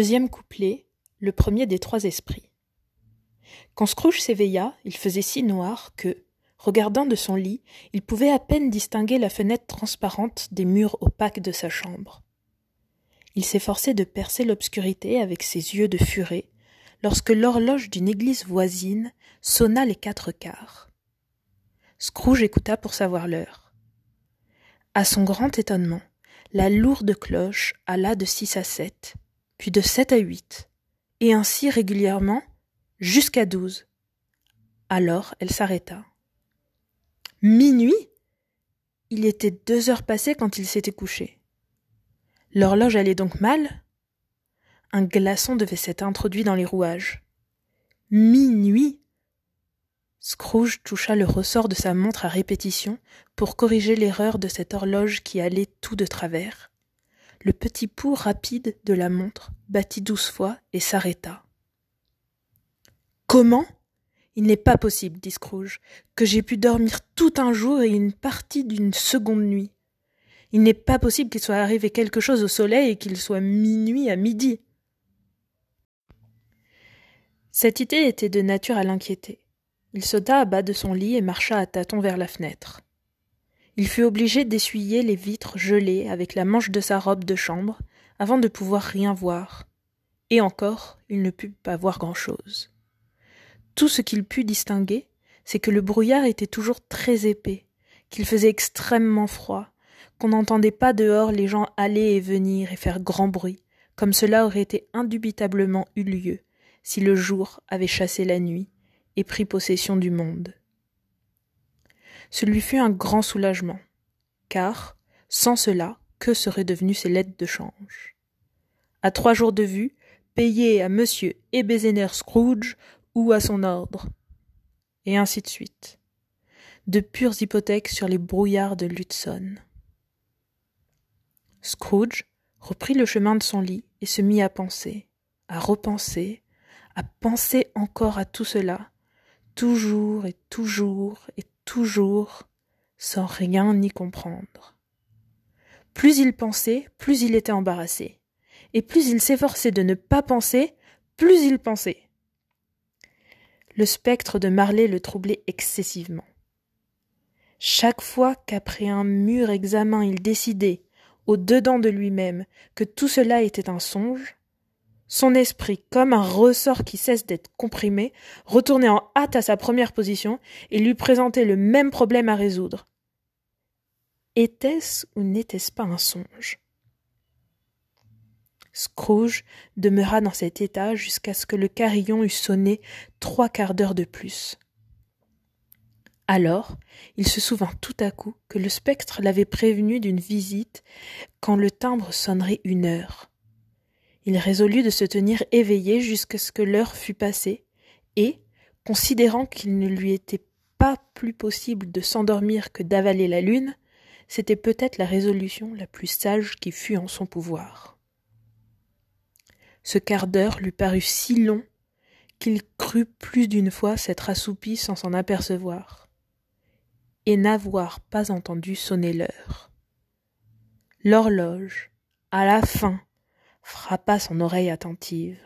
Deuxième couplet, le premier des trois esprits. Quand Scrooge s'éveilla, il faisait si noir que, regardant de son lit, il pouvait à peine distinguer la fenêtre transparente des murs opaques de sa chambre. Il s'efforçait de percer l'obscurité avec ses yeux de furet, lorsque l'horloge d'une église voisine sonna les quatre quarts. Scrooge écouta pour savoir l'heure. À son grand étonnement, la lourde cloche alla de six à sept, puis de sept à huit, et ainsi régulièrement jusqu'à douze. Alors elle s'arrêta. Minuit Il était deux heures passées quand il s'était couché. L'horloge allait donc mal? Un glaçon devait s'être introduit dans les rouages. Minuit Scrooge toucha le ressort de sa montre à répétition pour corriger l'erreur de cette horloge qui allait tout de travers. Le petit pouls rapide de la montre battit douze fois et s'arrêta. Comment? Il n'est pas possible, dit Scrooge, que j'aie pu dormir tout un jour et une partie d'une seconde nuit. Il n'est pas possible qu'il soit arrivé quelque chose au soleil et qu'il soit minuit à midi. Cette idée était de nature à l'inquiéter. Il sauta à bas de son lit et marcha à tâtons vers la fenêtre. Il fut obligé d'essuyer les vitres gelées avec la manche de sa robe de chambre avant de pouvoir rien voir. Et encore, il ne put pas voir grand-chose. Tout ce qu'il put distinguer, c'est que le brouillard était toujours très épais, qu'il faisait extrêmement froid, qu'on n'entendait pas dehors les gens aller et venir et faire grand bruit, comme cela aurait été indubitablement eu lieu si le jour avait chassé la nuit et prit possession du monde. Ce lui fut un grand soulagement, car, sans cela, que seraient devenues ses lettres de change? À trois jours de vue, payées à monsieur Ebenezer Scrooge ou à son ordre, et ainsi de suite. De pures hypothèques sur les brouillards de l'Hudson. Scrooge reprit le chemin de son lit et se mit à penser, à repenser, à penser encore à tout cela, toujours et toujours et toujours, sans rien y comprendre. Plus il pensait, plus il était embarrassé, et plus il s'efforçait de ne pas penser, plus il pensait. Le spectre de Marley le troublait excessivement. Chaque fois qu'après un mûr examen il décidait, au dedans de lui-même, que tout cela était un songe, son esprit, comme un ressort qui cesse d'être comprimé, retournait en hâte à sa première position et lui présentait le même problème à résoudre. Était-ce ou n'était-ce pas un songe? Scrooge demeura dans cet état jusqu'à ce que le carillon eût sonné trois quarts d'heure de plus. Alors, il se souvint tout à coup que le spectre l'avait prévenu d'une visite quand le timbre sonnerait une heure. Il résolut de se tenir éveillé jusqu'à ce que l'heure fût passée, et, considérant qu'il ne lui était pas plus possible de s'endormir que d'avaler la lune, c'était peut-être la résolution la plus sage qui fût en son pouvoir. Ce quart d'heure lui parut si long qu'il crut plus d'une fois s'être assoupi sans s'en apercevoir, et n'avoir pas entendu sonner l'heure. L'horloge, à la fin, frappa son oreille attentive.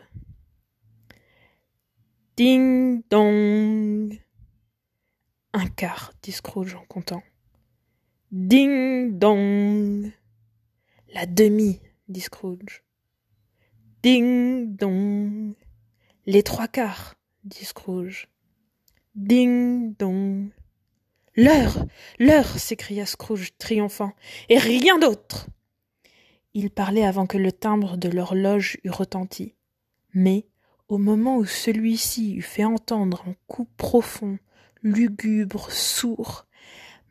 Ding dong. Un quart, dit Scrooge en comptant. Ding dong. La demi, dit Scrooge. Ding dong. Les trois quarts, dit Scrooge. Ding dong. L'heure. L'heure. s'écria Scrooge triomphant. Et rien d'autre. Il parlait avant que le timbre de l'horloge eût retenti. Mais, au moment où celui-ci eut fait entendre un coup profond, lugubre, sourd,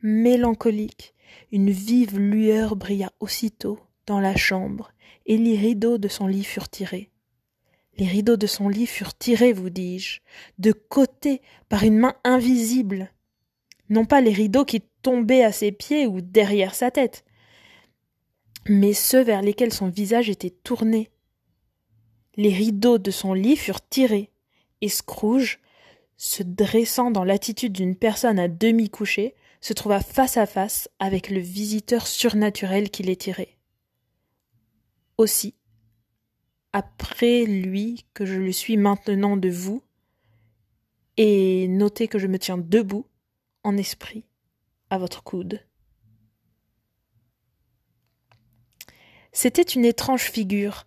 mélancolique, une vive lueur brilla aussitôt dans la chambre, et les rideaux de son lit furent tirés. Les rideaux de son lit furent tirés, vous dis-je, de côté par une main invisible. Non pas les rideaux qui tombaient à ses pieds ou derrière sa tête, mais ceux vers lesquels son visage était tourné. Les rideaux de son lit furent tirés, et Scrooge, se dressant dans l'attitude d'une personne à demi couchée, se trouva face à face avec le visiteur surnaturel qui les tirait. Aussi, après lui que je le suis maintenant de vous, et notez que je me tiens debout, en esprit, à votre coude. C'était une étrange figure,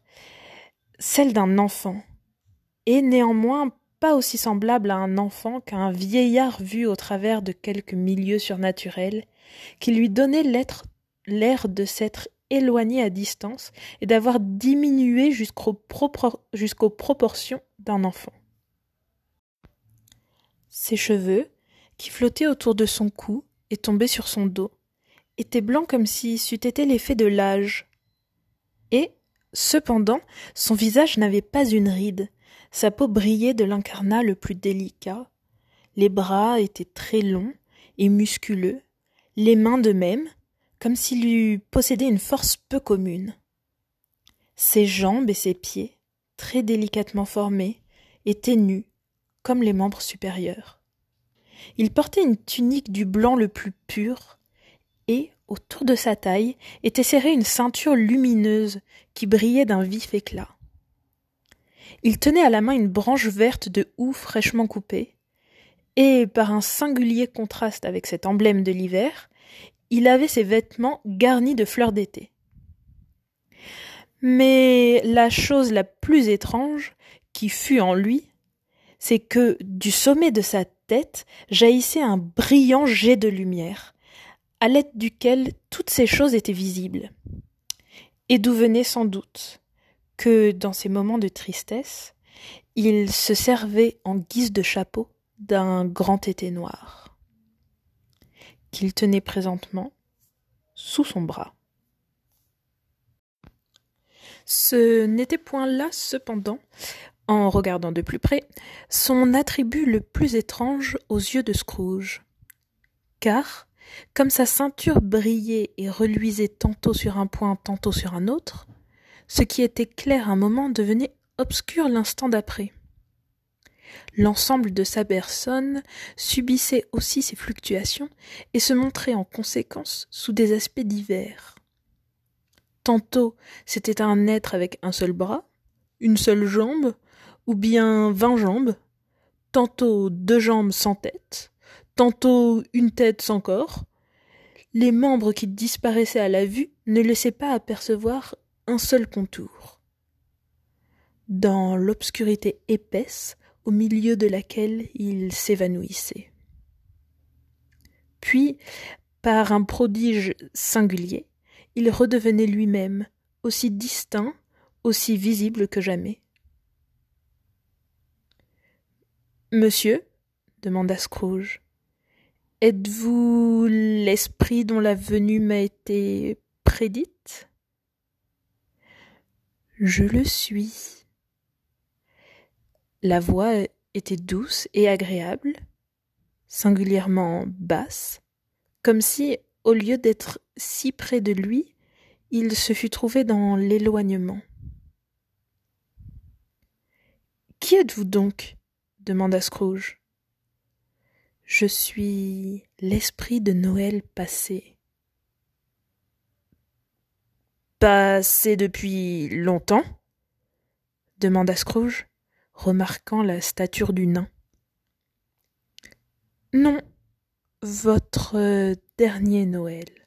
celle d'un enfant, et néanmoins pas aussi semblable à un enfant qu'à un vieillard vu au travers de quelques milieux surnaturels, qui lui donnait l'air de s'être éloigné à distance et d'avoir diminué jusqu'aux proportions d'un enfant. Ses cheveux, qui flottaient autour de son cou et tombaient sur son dos, étaient blancs comme si c'eût été l'effet de l'âge. Et, cependant, son visage n'avait pas une ride, sa peau brillait de l'incarnat le plus délicat, les bras étaient très longs et musculeux, les mains de même, comme s'il eût possédé une force peu commune. Ses jambes et ses pieds, très délicatement formés, étaient nus, comme les membres supérieurs. Il portait une tunique du blanc le plus pur, et, autour de sa taille, était serrée une ceinture lumineuse qui brillait d'un vif éclat. Il tenait à la main une branche verte de houx fraîchement coupée, et, par un singulier contraste avec cet emblème de l'hiver, il avait ses vêtements garnis de fleurs d'été. Mais la chose la plus étrange qui fut en lui, c'est que du sommet de sa tête jaillissait un brillant jet de lumière, à l'aide duquel toutes ces choses étaient visibles. Et d'où venait sans doute que, dans ces moments de tristesse, il se servait en guise de chapeau d'un grand été noir, qu'il tenait présentement sous son bras. Ce n'était point là, cependant, en regardant de plus près, son attribut le plus étrange aux yeux de Scrooge. Car, comme sa ceinture brillait et reluisait tantôt sur un point, tantôt sur un autre, ce qui était clair un moment devenait obscur l'instant d'après. L'ensemble de sa personne subissait aussi ces fluctuations et se montrait en conséquence sous des aspects divers. Tantôt c'était un être avec un seul bras, une seule jambe, ou bien vingt jambes, tantôt deux jambes sans tête, tantôt une tête sans corps. Les membres qui disparaissaient à la vue ne laissaient pas apercevoir un seul contour. Dans l'obscurité épaisse, au milieu de laquelle il s'évanouissait. Puis, par un prodige singulier, il redevenait lui-même, aussi distinct, aussi visible que jamais. Monsieur, demanda Scrooge, êtes-vous l'esprit dont la venue m'a été prédite? Je le suis. La voix était douce et agréable, singulièrement basse, comme si, au lieu d'être si près de lui, il se fût trouvé dans l'éloignement. Qui êtes-vous donc? demanda Scrooge. Je suis l'esprit de Noël passé. Passé depuis longtemps demanda Scrooge remarquant la stature du nain. Non, votre dernier Noël.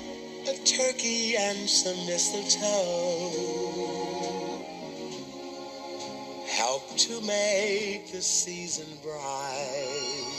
a turkey and some mistletoe help to make the season bright.